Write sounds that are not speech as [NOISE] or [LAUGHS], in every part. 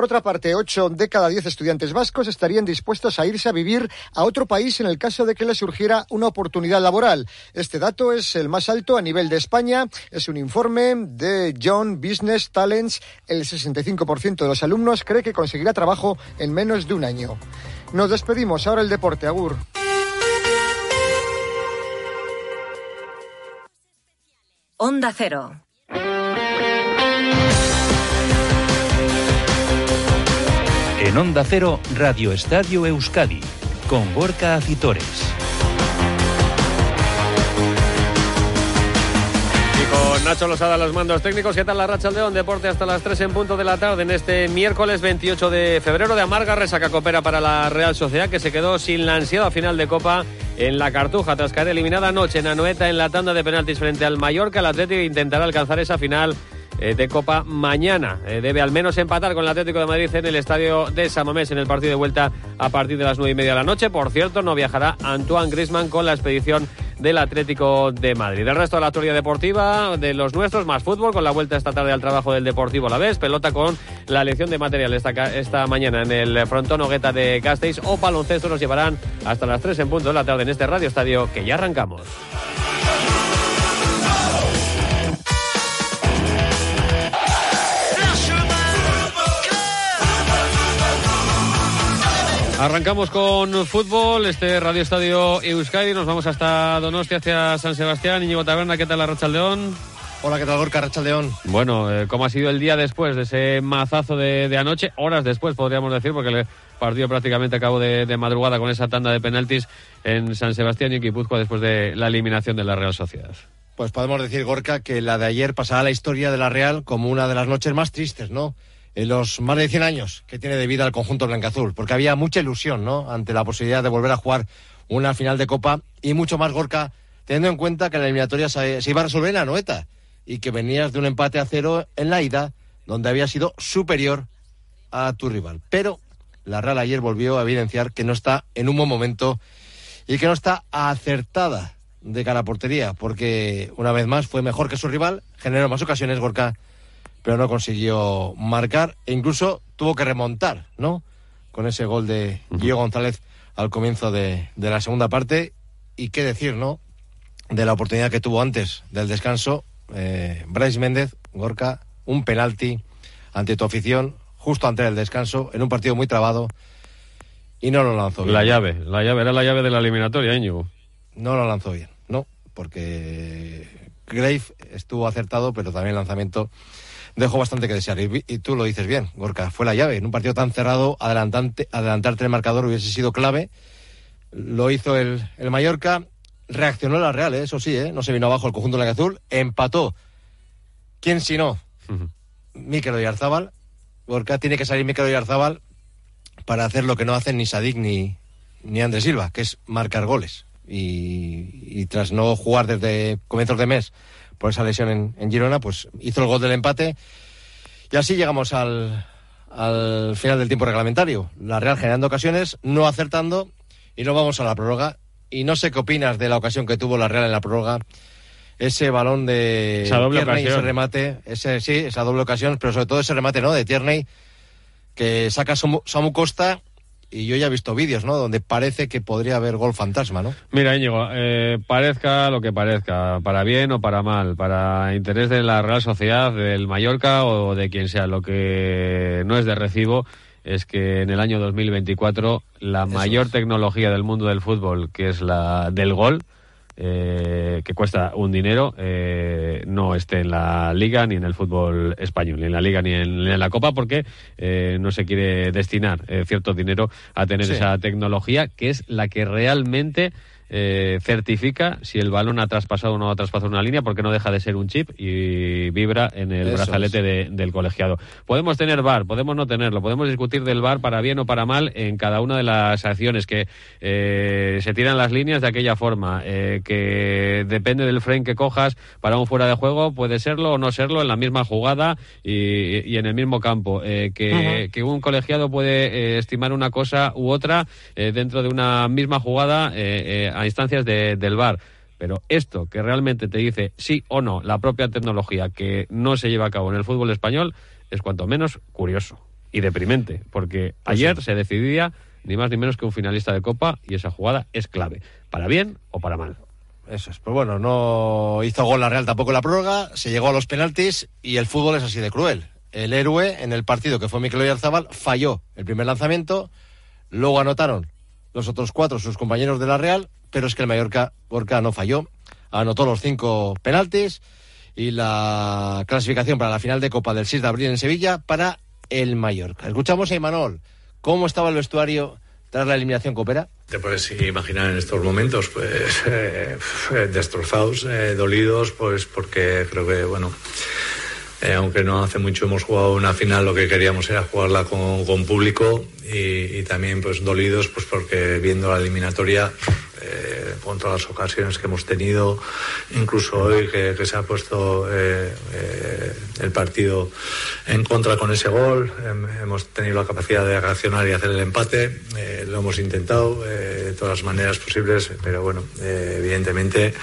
Por otra parte, ocho de cada diez estudiantes vascos estarían dispuestos a irse a vivir a otro país en el caso de que les surgiera una oportunidad laboral. Este dato es el más alto a nivel de España. Es un informe de John Business Talents. El 65% de los alumnos cree que conseguirá trabajo en menos de un año. Nos despedimos. Ahora el deporte. Agur. Onda Cero. En Onda Cero, Radio Estadio Euskadi, con Gorka Acitores. Y con Nacho Losada los mandos técnicos, ¿qué tal la racha León? Deporte hasta las 3 en punto de la tarde en este miércoles 28 de febrero de amarga resaca copera para la Real Sociedad que se quedó sin la ansiada final de Copa en la Cartuja tras caer eliminada anoche en Anoeta en la tanda de penaltis frente al Mallorca. El Atlético intentará alcanzar esa final eh, de Copa mañana. Eh, debe al menos empatar con el Atlético de Madrid en el estadio de Samamés en el partido de vuelta a partir de las nueve y media de la noche. Por cierto, no viajará Antoine Grisman con la expedición del Atlético de Madrid. El resto de la actualidad deportiva de los nuestros, más fútbol, con la vuelta esta tarde al trabajo del Deportivo a la vez, pelota con la elección de material esta, esta mañana en el frontón Hogueta de Gasteiz o baloncesto nos llevarán hasta las 3 en punto de la tarde en este Radio Estadio que ya arrancamos. Arrancamos con fútbol, este Radio Estadio Euskadi, nos vamos hasta Donostia, hacia San Sebastián. Íñigo Taberna, ¿qué tal la Racha León? Hola, ¿qué tal Gorka León? Bueno, eh, ¿cómo ha sido el día después de ese mazazo de, anoche? Horas después, podríamos decir, porque el partido prácticamente acabó de, de, madrugada con esa tanda de penaltis en San Sebastián y en Guipúzcoa después de la eliminación de la Real Sociedad. Pues podemos decir, Gorka, que la de ayer pasará la historia de la Real como una de las noches más tristes, ¿no? En los más de 100 años que tiene de vida el conjunto blanca-azul, porque había mucha ilusión, ¿no? Ante la posibilidad de volver a jugar una final de Copa y mucho más Gorka, teniendo en cuenta que la eliminatoria se, iba a resolver en la Noeta y que venías de un empate a cero en la ida, donde había sido superior a tu rival. Pero la Real ayer volvió a evidenciar que no está en un buen momento y que no está acertada de cara a portería, porque una vez más fue mejor que su rival, generó más ocasiones Gorka pero no consiguió marcar e incluso tuvo que remontar, ¿no? Con ese gol de Guillo González al comienzo de, la segunda parte. Y qué decir, ¿no? De la oportunidad que tuvo antes del descanso, eh, Bryce Méndez, Gorka, un penalti ante tu afición, justo antes del descanso, en un partido muy trabado, y no lo lanzó bien. La llave, la llave, era la llave de la eliminatoria, Íñigo. No lo lanzó bien, no, porque Grave estuvo acertado, pero también el lanzamiento dejó bastante que desear. Y, tú lo dices bien, Gorka, fue la llave. En un partido tan cerrado, adelantante, adelantarte el marcador hubiese sido clave. Lo hizo el, el Mallorca, reaccionó la Real, ¿eh? eso sí, ¿eh? no se vino abajo el conjunto de la azul, empató. ¿Quién si no? Mikel Oyarzábal. Gorka tiene que salir Mikel Oyarzábal para hacer lo que no hacen ni Sadik ni, ni Andrés Silva, que es marcar goles. Y, y, tras no jugar desde comienzos de mes por esa lesión en, Girona, pues hizo el gol del empate. Y así llegamos al, al final del tiempo reglamentario. La Real generando ocasiones, no acertando, y nos vamos a la prórroga. Y no sé qué opinas de la ocasión que tuvo la Real en la prórroga. Ese balón de esa doble Tierney, ese remate, ese, sí, esa doble ocasión, pero sobre todo ese remate, ¿no? De Tierney, que saca Samu Costa y yo ya he visto vídeos, ¿no? Donde parece que podría haber gol fantasma, ¿no? Mira, Íñigo, eh, parezca lo que parezca, para bien o para mal, para interés de la Real Sociedad, del Mallorca o de quien sea, lo que no es de recibo es que en el año 2024 la mayor tecnología del mundo del fútbol, que es la del gol, eh, que cuesta un dinero, eh, no esté en la liga ni en el fútbol español, ni en la liga ni en, la copa, porque eh, no se quiere destinar cierto dinero a tener esa tecnología, que es la que realmente eh, certifica si el balón ha traspasado o no ha traspasado una línea porque no deja de ser un chip y vibra en el brazalete del colegiado. Podemos tener VAR, podemos no tenerlo, podemos discutir del VAR para bien o para mal en cada una de las acciones que eh, se tiran las líneas de aquella forma, eh, que depende del frame que cojas para un fuera de juego, puede serlo o no serlo en la misma jugada y, en el mismo campo, que, que, un colegiado puede estimar una cosa u otra dentro de una misma jugada a instancias del VAR. Pero esto que realmente te dice sí o no la propia tecnología que no se lleva a cabo en el fútbol español es cuanto menos curioso. y deprimente, porque Pues ayer se decidía ni más ni menos que un finalista de Copa y esa jugada es clave, para bien o para mal. Eso es. Pues bueno, no hizo gol la Real tampoco la prórroga, se llegó a los penaltis y el fútbol es así de cruel. El héroe en el partido que fue Mikel Oyarzabal falló el primer lanzamiento, luego anotaron los otros cuatro sus compañeros de la Real, pero es que el Mallorca Gorka no falló, anotó los cinco penaltis y la clasificación para la final de Copa del 6 de abril en Sevilla para el Mallorca. Escuchamos a Imanol, ¿cómo estaba el vestuario tras la eliminación copera? Te puedes imaginar en estos momentos, pues [LAUGHS] eh, destrozados, eh, dolidos, pues porque creo que, bueno, eh, aunque no hace mucho hemos jugado una final, lo que queríamos era jugarla con, público y, también pues dolidos, pues porque viendo la eliminatoria, eh, con todas las ocasiones que hemos tenido, incluso hoy que, se ha puesto eh, el partido en contra con ese gol, hemos tenido la capacidad de reaccionar y hacer el empate, eh, lo hemos intentado de todas las maneras posibles, pero bueno, evidentemente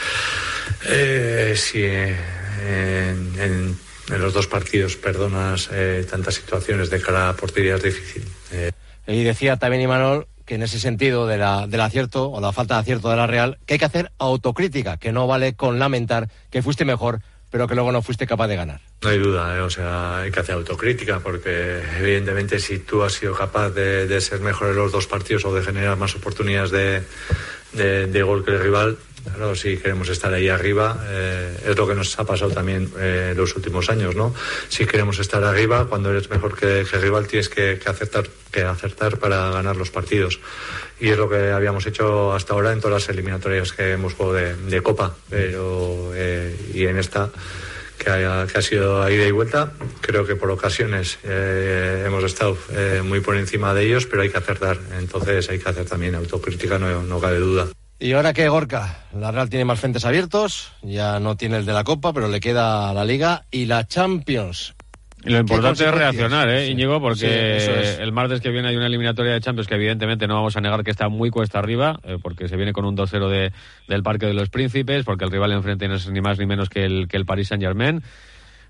si en en los dos partidos perdonas eh, tantas situaciones de cara a portería es difícil. Eh. Y decía también Imanol que en ese sentido de la, del acierto o la falta de acierto de la Real, que hay que hacer autocrítica, que no vale con lamentar que fuiste mejor, pero que luego no fuiste capaz de ganar. No hay duda, eh, o sea, hay que hacer autocrítica, porque evidentemente si tú has sido capaz de, de ser mejor en los dos partidos o de generar más oportunidades de, de, de gol que el rival, Claro, si queremos estar ahí arriba, eh, es lo que nos ha pasado también eh, los últimos años, ¿no? Si queremos estar arriba, cuando eres mejor que, rival, tienes que, que, acertar, que acertar para ganar los partidos. Y es lo que habíamos hecho hasta ahora en todas las eliminatorias que hemos jugado de, Copa. Pero, eh, y en esta, que, haya, que ha sido a ida y vuelta, creo que por ocasiones eh, hemos estado muy por encima de ellos, pero hay que acertar. Entonces hay que hacer también autocrítica, no, no cabe duda. Y ahora que Gorka, la Real tiene más frentes abiertos, ya no tiene el de la Copa, pero le queda la Liga y la Champions. Y lo importante es reaccionar, ¿eh, sí. Íñigo? Porque sí, es. el martes que viene hay una eliminatoria de Champions que evidentemente no vamos a negar que está muy cuesta arriba, eh, porque se viene con un 2-0 de, del Parque de los Príncipes, porque el rival enfrente no es ni más ni menos que el, que el Paris Saint-Germain.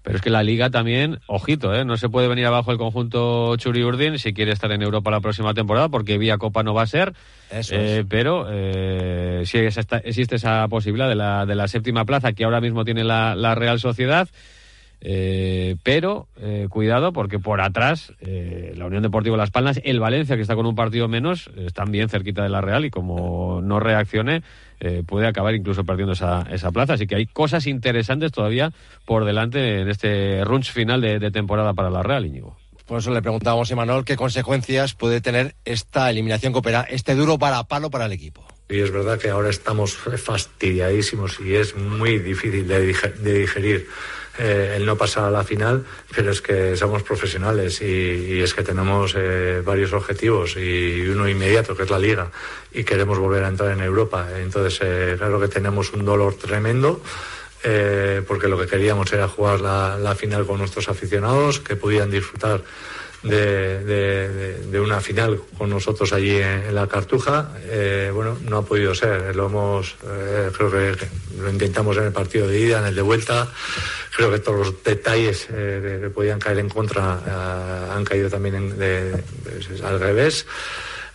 Pero es que la liga también, ojito, ¿eh? no se puede venir abajo el conjunto Churi Urdin si quiere estar en Europa la próxima temporada, porque vía Copa no va a ser. Eso eh, pero eh, sí existe esa posibilidad de la, de la séptima plaza que ahora mismo tiene la, la Real Sociedad. Eh, pero eh, cuidado porque por atrás eh, la Unión Deportiva Las Palmas, el Valencia que está con un partido menos, están bien cerquita de la Real y como no reaccione eh, puede acabar incluso perdiendo esa, esa, plaza. Así que hay cosas interesantes todavía por delante en este runch final de, de temporada para la Real, Íñigo. Por eso le preguntábamos a Manuel qué consecuencias puede tener esta eliminación que opera, este duro para palo para el equipo. Y es verdad que ahora estamos fastidiadísimos y es muy difícil de, de digerir eh, el no pasar a la final, pero es que somos profesionales y, y es que tenemos eh, varios objetivos y uno inmediato, que es la liga, y queremos volver a entrar en Europa. Entonces, eh, claro que tenemos un dolor tremendo. Eh, porque lo que queríamos era jugar la, la, final con nuestros aficionados, que pudieran disfrutar de, una final con nosotros allí en, la Cartuja. Eh, bueno, no ha podido ser. Lo hemos, eh, creo que, lo intentamos en el partido de ida, en el de vuelta. Creo que todos los detalles eh, que podían caer en contra han caído también en, al revés.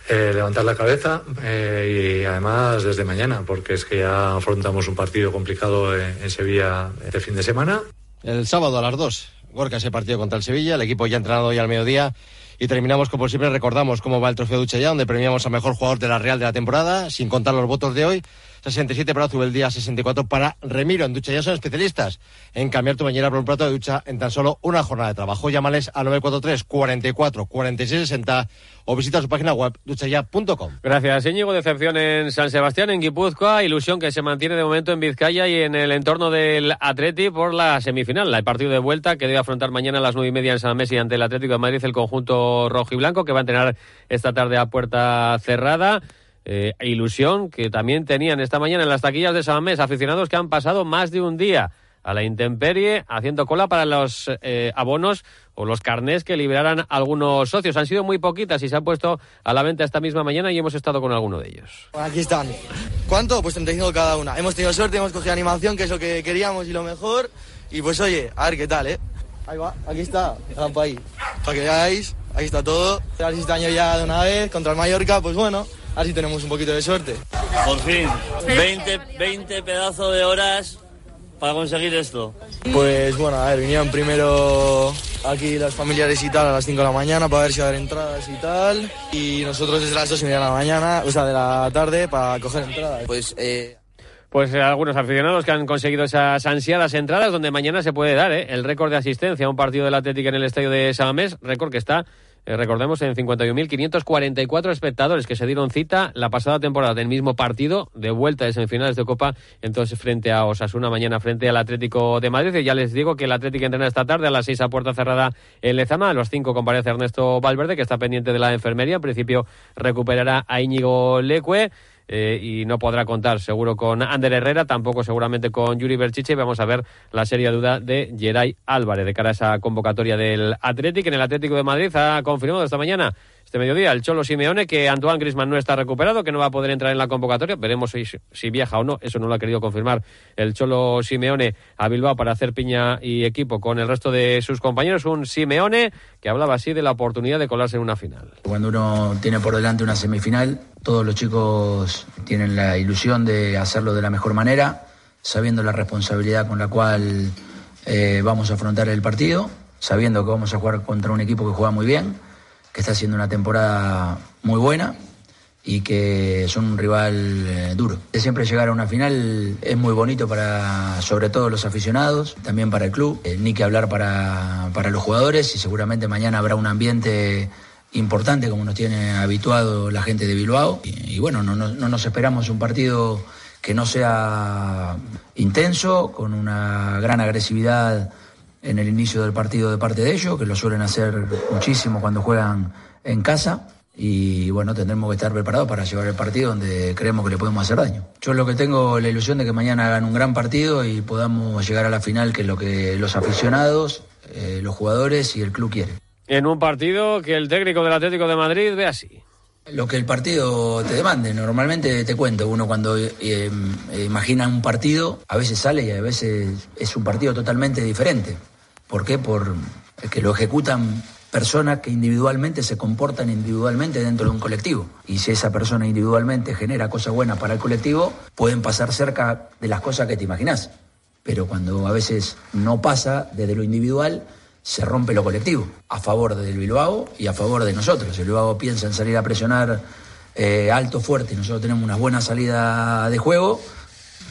Eh, levantar la cabeza eh, y además desde mañana, porque es que ya afrontamos un partido complicado en, en Sevilla este fin de semana. El sábado a las 2, Gorka ese partido contra el Sevilla, el equipo ya entrenado hoy al mediodía y terminamos como siempre, recordamos cómo va el trofeo Ducha ya, donde premiamos al mejor jugador de la Real de la temporada, sin contar los votos de hoy. 67 para Zubeldía, 64 para Remiro. En Ducha ya son especialistas en cambiar tu bañera por un plato de ducha en tan solo una jornada de trabajo. Llámales al 943 44 46 60 o visita su página web duchaya.com. Gracias, Íñigo. Decepción en San Sebastián, en Guipúzcoa. Ilusión que se mantiene de momento en Vizcaya y en el entorno del Atleti por la semifinal. El partido de vuelta que debe afrontar mañana a las nueve y media en San Messi ante el Atlético de Madrid el conjunto rojo y blanco que va a entrenar esta tarde a puerta cerrada. Eh, ilusión que también tenían esta mañana en las taquillas de San Mes aficionados que han pasado más de un día a la intemperie haciendo cola para los eh, abonos o los carnés que liberaran algunos socios. Han sido muy poquitas y se han puesto a la venta esta misma mañana y hemos estado con alguno de ellos. Bueno, aquí están. ¿Cuánto? Pues 35 cada una. Hemos tenido suerte, hemos cogido animación, que es lo que queríamos y lo mejor. Y pues oye, a ver qué tal, ¿eh? Ahí va, aquí está, el ahí. Para que veáis, Aquí está todo. Este año ya de una vez contra el Mallorca, pues bueno, así tenemos un poquito de suerte. Por fin, 20, 20 pedazos de horas para conseguir esto. Pues bueno, a ver, vinieron primero aquí las familiares y tal a las 5 de la mañana para ver si va a haber entradas y tal. Y nosotros desde las 2 y media de la mañana, o sea, de la tarde, para coger entradas. Pues eh, Pues eh, algunos aficionados que han conseguido esas ansiadas entradas, donde mañana se puede dar eh, el récord de asistencia a un partido del Atlético en el estadio de Samamés, récord que está, eh, recordemos, en 51.544 espectadores que se dieron cita la pasada temporada del mismo partido de vuelta de semifinales de Copa, entonces frente a Osasuna, mañana frente al Atlético de Madrid. Y ya les digo que el Atlético entrena esta tarde a las 6 a puerta cerrada en Lezama, a las 5 comparece Ernesto Valverde, que está pendiente de la enfermería, en principio recuperará a Íñigo Lecue eh, y no podrá contar seguro con Ander Herrera, tampoco seguramente con Yuri Berchiche. Vamos a ver la seria duda de Geray Álvarez de cara a esa convocatoria del Atlético. En el Atlético de Madrid ha confirmado esta mañana este mediodía el Cholo Simeone que Antoine Grisman no está recuperado, que no va a poder entrar en la convocatoria. Veremos si, viaja o no. Eso no lo ha querido confirmar el Cholo Simeone a Bilbao para hacer piña y equipo con el resto de sus compañeros. Un Simeone que hablaba así de la oportunidad de colarse en una final. Cuando uno tiene por delante una semifinal, todos los chicos tienen la ilusión de hacerlo de la mejor manera, sabiendo la responsabilidad con la cual eh, vamos a afrontar el partido, sabiendo que vamos a jugar contra un equipo que juega muy bien que está haciendo una temporada muy buena y que son un rival eh, duro. Siempre llegar a una final es muy bonito para, sobre todo los aficionados, también para el club, eh, ni que hablar para, para los jugadores y seguramente mañana habrá un ambiente importante como nos tiene habituado la gente de Bilbao. Y, y bueno, no, no, no nos esperamos un partido que no sea intenso, con una gran agresividad en el inicio del partido de parte de ellos, que lo suelen hacer muchísimo cuando juegan en casa. Y bueno, tendremos que estar preparados para llevar el partido donde creemos que le podemos hacer daño. Yo lo que tengo la ilusión de que mañana hagan un gran partido y podamos llegar a la final, que es lo que los aficionados, eh, los jugadores y el club quieren. En un partido que el técnico del Atlético de Madrid ve así. Lo que el partido te demande. Normalmente te cuento, uno cuando eh, eh, imagina un partido, a veces sale y a veces es un partido totalmente diferente. ¿Por qué? Por que lo ejecutan personas que individualmente se comportan individualmente dentro de un colectivo. Y si esa persona individualmente genera cosas buenas para el colectivo, pueden pasar cerca de las cosas que te imaginas. Pero cuando a veces no pasa desde lo individual, se rompe lo colectivo, a favor del Bilbao y a favor de nosotros. El Bilbao piensa en salir a presionar eh, alto, fuerte, nosotros tenemos una buena salida de juego,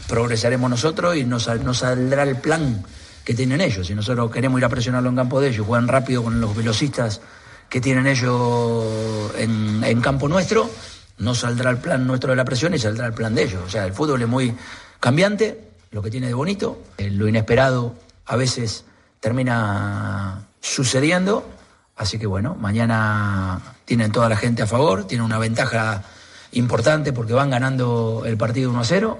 progresaremos nosotros y nos saldrá el plan que tienen ellos. Si nosotros queremos ir a presionarlo en campo de ellos, juegan rápido con los velocistas que tienen ellos en, campo nuestro, no saldrá el plan nuestro de la presión y saldrá el plan de ellos. O sea, el fútbol es muy cambiante, lo que tiene de bonito, eh, lo inesperado a veces termina sucediendo. Así que bueno, mañana tienen toda la gente a favor, tienen una ventaja importante porque van ganando el partido 1 a 0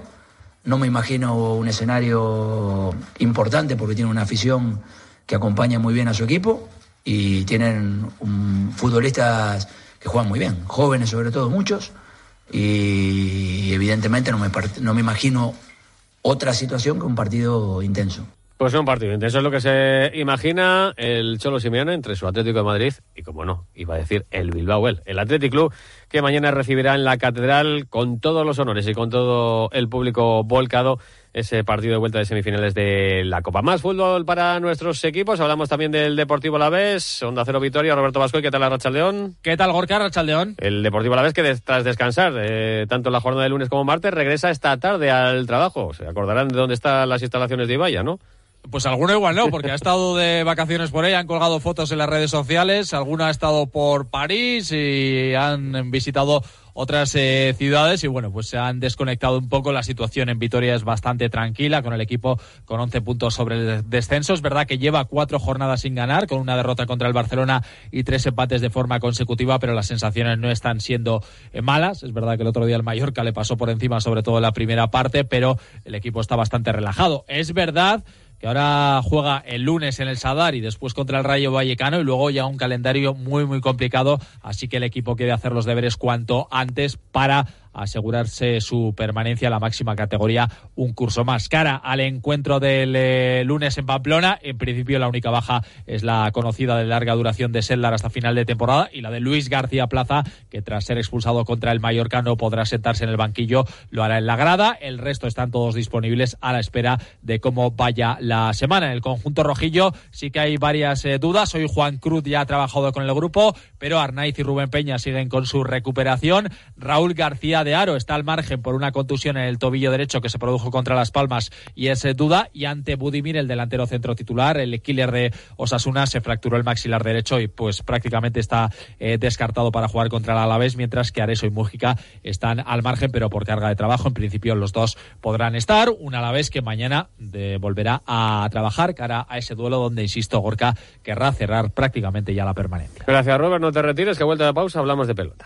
no me imagino un escenario importante porque tiene una afición que acompaña muy bien a su equipo y tienen un, futbolistas que juegan muy bien, jóvenes sobre todo muchos, y evidentemente no me, no me imagino otra situación que un partido intenso. Pues un partido intenso es lo que se imagina el Cholo Simeone entre su Atlético de Madrid y, como no, iba a decir el Bilbao, el, el Club, que mañana recibirá en la Catedral con todos los honores y con todo el público volcado ese partido de vuelta de semifinales de la Copa. Más fútbol para nuestros equipos. Hablamos también del Deportivo Alavés, Onda Cero Victoria, Roberto Vasco. ¿Qué tal la Rachaldeón? ¿Qué tal Gorka Rachaldeón? El Deportivo Alavés que tras descansar eh, tanto la jornada de lunes como martes regresa esta tarde al trabajo. Se acordarán de dónde están las instalaciones de Ibaya, ¿no? Pues alguno igual no, porque ha estado de vacaciones por ahí, han colgado fotos en las redes sociales, alguno ha estado por París y han visitado otras eh, ciudades y bueno, pues se han desconectado un poco. La situación en Vitoria es bastante tranquila con el equipo con 11 puntos sobre el descenso. Es verdad que lleva cuatro jornadas sin ganar, con una derrota contra el Barcelona y tres empates de forma consecutiva, pero las sensaciones no están siendo eh, malas. Es verdad que el otro día el Mallorca le pasó por encima, sobre todo la primera parte, pero el equipo está bastante relajado. Es verdad que ahora juega el lunes en el Sadar y después contra el Rayo Vallecano y luego ya un calendario muy muy complicado, así que el equipo quiere hacer los deberes cuanto antes para asegurarse su permanencia en la máxima categoría un curso más. Cara al encuentro del eh, lunes en Pamplona, en principio la única baja es la conocida de larga duración de Sellar hasta final de temporada y la de Luis García Plaza, que tras ser expulsado contra el Mallorca no podrá sentarse en el banquillo, lo hará en la grada. El resto están todos disponibles a la espera de cómo vaya la semana. En el conjunto rojillo sí que hay varias eh, dudas. Hoy Juan Cruz ya ha trabajado con el grupo, pero Arnaiz y Rubén Peña siguen con su recuperación. Raúl García de Aro está al margen por una contusión en el tobillo derecho que se produjo contra Las Palmas y es eh, duda. Y ante Budimir, el delantero centro titular, el killer de Osasuna, se fracturó el maxilar derecho y pues prácticamente está eh, descartado para jugar contra el Alavés, mientras que Areso y Mújica están al margen, pero por carga de trabajo. En principio los dos podrán estar. Un Alavés que mañana volverá a trabajar cara a ese duelo donde, insisto, Gorka querrá cerrar prácticamente ya la permanencia. Gracias, Robert. No te retires, que vuelta de pausa hablamos de pelota.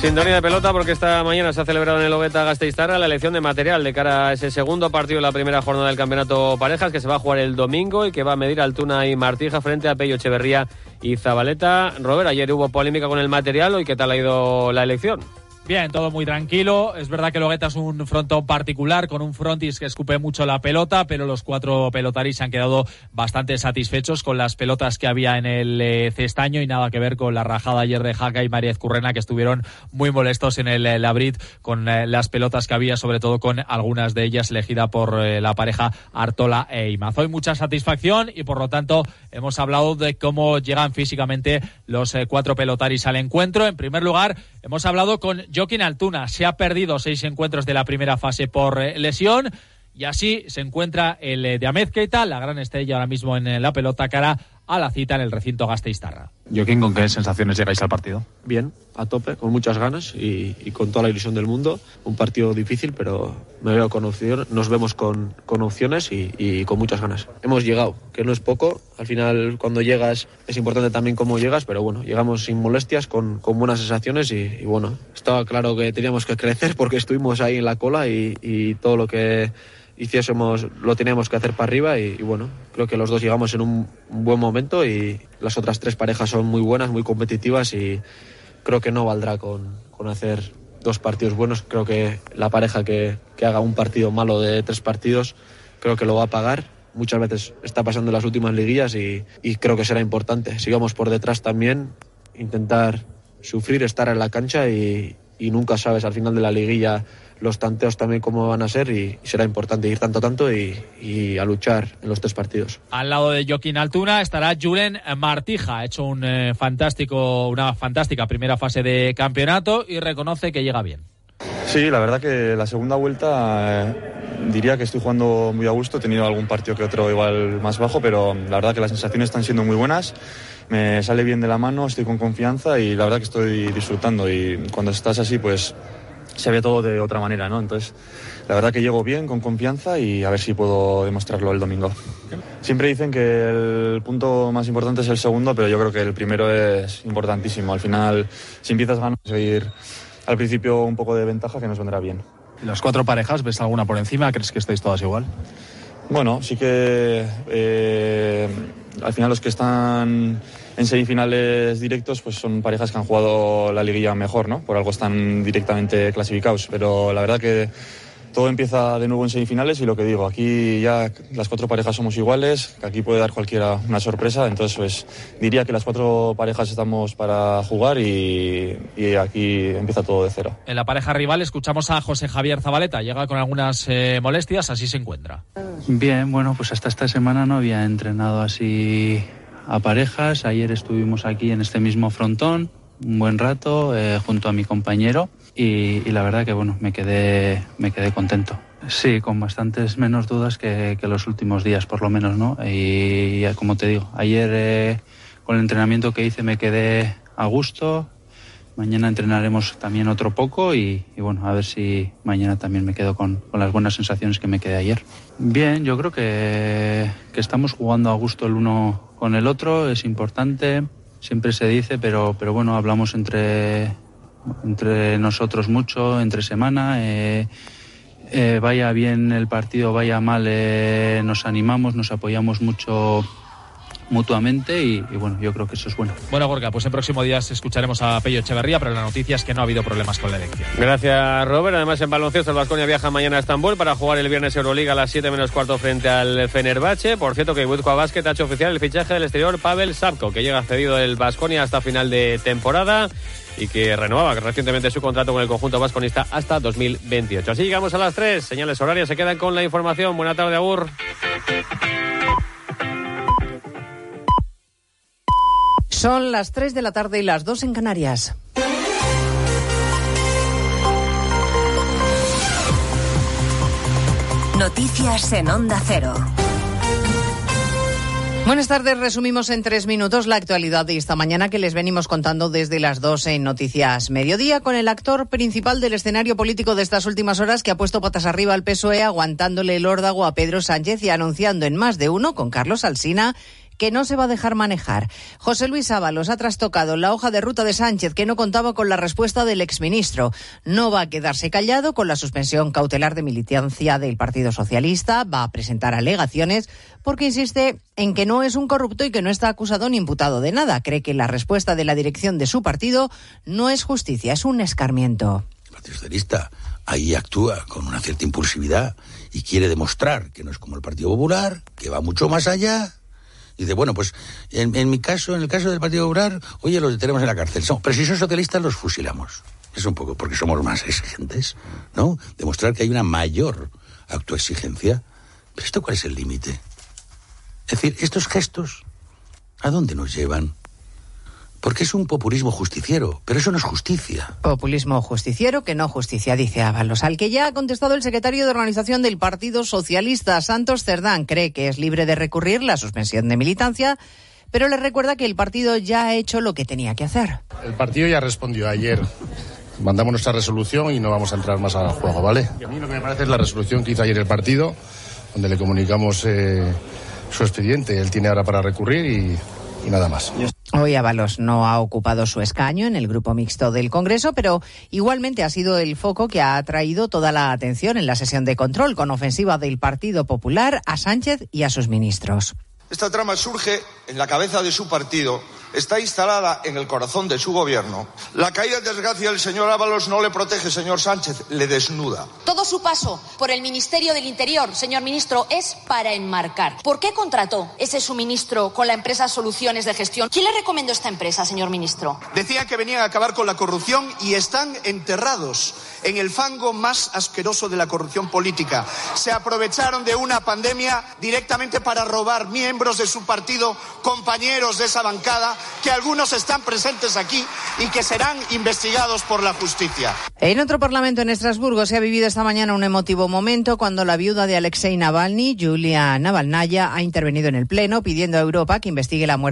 Sintonía de pelota porque esta mañana se ha celebrado en el Obeta Gasteiztarra la elección de material de cara a ese segundo partido de la primera jornada del campeonato parejas que se va a jugar el domingo y que va a medir Altuna y Martija frente a Pello Echeverría y Zabaleta. Robert, ayer hubo polémica con el material, hoy qué tal ha ido la elección. Bien, todo muy tranquilo. Es verdad que Logueta es un frontón particular, con un frontis que escupe mucho la pelota, pero los cuatro pelotaris se han quedado bastante satisfechos con las pelotas que había en el eh, cestaño y nada que ver con la rajada ayer de Jaca y María Currena, que estuvieron muy molestos en el eh, con eh, las pelotas que había, sobre todo con algunas de ellas elegida por la pareja Artola e Imaz. Hoy mucha satisfacción y por lo tanto hemos hablado de cómo llegan físicamente los cuatro pelotaris al encuentro. En primer lugar, hemos hablado con Joaquín Altuna. Se ha perdido seis encuentros de la primera fase por eh, lesión. Y así se encuentra el eh, de Ahmed Keita, la gran estrella ahora mismo en eh, la pelota cara a la cita en el recinto Gasteiztarra. Joaquín, ¿con qué sensaciones llegáis al partido? Bien, a tope, con muchas ganas y, con toda la ilusión del mundo. Un partido difícil, pero me veo con opciones, nos vemos con, con opciones y, con muchas ganas. Hemos llegado, que no es poco. Al final, cuando llegas, es importante también cómo llegas, pero bueno, llegamos sin molestias, con, con buenas sensaciones y, bueno, estaba claro que teníamos que crecer porque estuvimos ahí en la cola y todo lo que hiciésemos, lo teníamos que hacer para arriba y, bueno, creo que los dos llegamos en un, buen momento y las otras tres parejas son muy buenas, muy competitivas y creo que no valdrá con, con hacer dos partidos buenos. Creo que la pareja que, que, haga un partido malo de tres partidos, creo que lo va a pagar. Muchas veces está pasando en las últimas liguillas y, y creo que será importante. Sigamos por detrás también, intentar sufrir, estar en la cancha y, y nunca sabes al final de la liguilla los tanteos también cómo van a ser y, será importante ir tanto tanto y, a luchar en los tres partidos. Al lado de Joaquín Altuna estará Julen Martija, ha hecho un eh, fantástico, una fantástica primera fase de campeonato y reconoce que llega bien. Sí, la verdad que la segunda vuelta eh, diría que estoy jugando muy a gusto. He tenido algún partido que otro igual más bajo, pero la verdad que las sensaciones están siendo muy buenas. Me sale bien de la mano, estoy con confianza y la verdad que estoy disfrutando. Y cuando estás así, pues se ve todo de otra manera, ¿no? Entonces, la verdad que llego bien, con confianza y a ver si puedo demostrarlo el domingo. Siempre dicen que el punto más importante es el segundo, pero yo creo que el primero es importantísimo. Al final, si empiezas a seguir al principio un poco de ventaja que nos vendrá bien. ¿Las cuatro parejas ves alguna por encima? ¿Crees que estáis todas igual? Bueno, sí que eh, al final los que están en semifinales directos pues son parejas que han jugado la liguilla mejor, ¿no? Por algo están directamente clasificados, pero la verdad que todo empieza de nuevo en semifinales y lo que digo, aquí ya las cuatro parejas somos iguales, que aquí puede dar cualquiera una sorpresa, entonces pues diría que las cuatro parejas estamos para jugar y, aquí empieza todo de cero. En la pareja rival escuchamos a José Javier Zabaleta, llega con algunas eh, molestias, así se encuentra. Bien, bueno, pues hasta esta semana no había entrenado así a parejas, ayer estuvimos aquí en este mismo frontón un buen rato eh, junto a mi compañero y, la verdad que bueno, me quedé, me quedé contento. Sí, con bastantes menos dudas que, los últimos días, por lo menos, ¿no? Y, como te digo, ayer eh, con el entrenamiento que hice me quedé a gusto, Mañana entrenaremos también otro poco y, y bueno, a ver si mañana también me quedo con, con, las buenas sensaciones que me quedé ayer. Bien, yo creo que, que estamos jugando a gusto el uno con el otro, es importante, siempre se dice, pero, pero bueno, hablamos entre, entre nosotros mucho, entre semana. Eh, eh, vaya bien el partido, vaya mal, eh, nos animamos, nos apoyamos mucho mutuamente y, y, bueno, yo creo que eso es bueno. Bueno, Gorka, pues en próximos días escucharemos a Pello Echeverría, pero la noticia es que no ha habido problemas con la elección. Gracias, Robert. Además, en baloncesto, el Vasconia viaja mañana a Estambul para jugar el viernes Euroliga a las 7 menos cuarto frente al Fenerbahce. Por cierto, que Budcoa Basket ha hecho oficial el fichaje del exterior Pavel Sapko, que llega cedido del Vasconia hasta final de temporada y que renovaba recientemente su contrato con el conjunto vasconista hasta 2028. Así llegamos a las 3. Señales horarias se quedan con la información. Buena tarde, Agur. Son las 3 de la tarde y las 2 en Canarias. Noticias en Onda Cero. Buenas tardes, resumimos en tres minutos la actualidad de esta mañana que les venimos contando desde las 12 en Noticias Mediodía con el actor principal del escenario político de estas últimas horas que ha puesto patas arriba al PSOE aguantándole el órdago a Pedro Sánchez y anunciando en más de uno con Carlos Alsina que no se va a dejar manejar. José Luis Ábalos ha trastocado la hoja de ruta de Sánchez, que no contaba con la respuesta del exministro. No va a quedarse callado con la suspensión cautelar de militancia del Partido Socialista, va a presentar alegaciones porque insiste en que no es un corrupto y que no está acusado ni imputado de nada. Cree que la respuesta de la dirección de su partido no es justicia, es un escarmiento. El Partido Socialista ahí actúa con una cierta impulsividad y quiere demostrar que no es como el Partido Popular, que va mucho más allá y dice, bueno, pues en, en, mi caso, en el caso del Partido Popular, oye, los detenemos en la cárcel. Pero si son socialistas, los fusilamos. Es un poco porque somos más exigentes, ¿no? Demostrar que hay una mayor autoexigencia. Pero ¿esto cuál es el límite? Es decir, estos gestos, ¿a dónde nos llevan? Porque es un populismo justiciero, pero eso no es justicia. Populismo justiciero que no justicia, dice Ábalos, al que ya ha contestado el secretario de organización del Partido Socialista, Santos Cerdán. Cree que es libre de recurrir la suspensión de militancia, pero le recuerda que el partido ya ha hecho lo que tenía que hacer. El partido ya respondió ayer. Mandamos nuestra resolución y no vamos a entrar más al juego, ¿vale? Y a mí lo que me parece es la resolución que hizo ayer el partido, donde le comunicamos eh, su expediente. Él tiene ahora para recurrir y, y nada más. Hoy Ábalos no ha ocupado su escaño en el grupo mixto del Congreso, pero igualmente ha sido el foco que ha atraído toda la atención en la sesión de control con ofensiva del Partido Popular a Sánchez y a sus ministros. Esta trama surge en la cabeza de su partido, está instalada en el corazón de su gobierno. La caída en desgracia del señor Ábalos no le protege, señor Sánchez, le desnuda. Todo su paso por el Ministerio del Interior, señor ministro, es para enmarcar. ¿Por qué contrató ese suministro con la empresa Soluciones de Gestión? ¿Quién le recomendó esta empresa, señor ministro? Decían que venían a acabar con la corrupción y están enterrados en el fango más asqueroso de la corrupción política. Se aprovecharon de una pandemia directamente para robar miembros de su partido, compañeros de esa bancada, que algunos están presentes aquí y que serán investigados por la justicia. En otro parlamento en Estrasburgo se ha vivido esta mañana un emotivo momento cuando la viuda de Alexei Navalny, Julia Navalnaya, ha intervenido en el Pleno pidiendo a Europa que investigue la muerte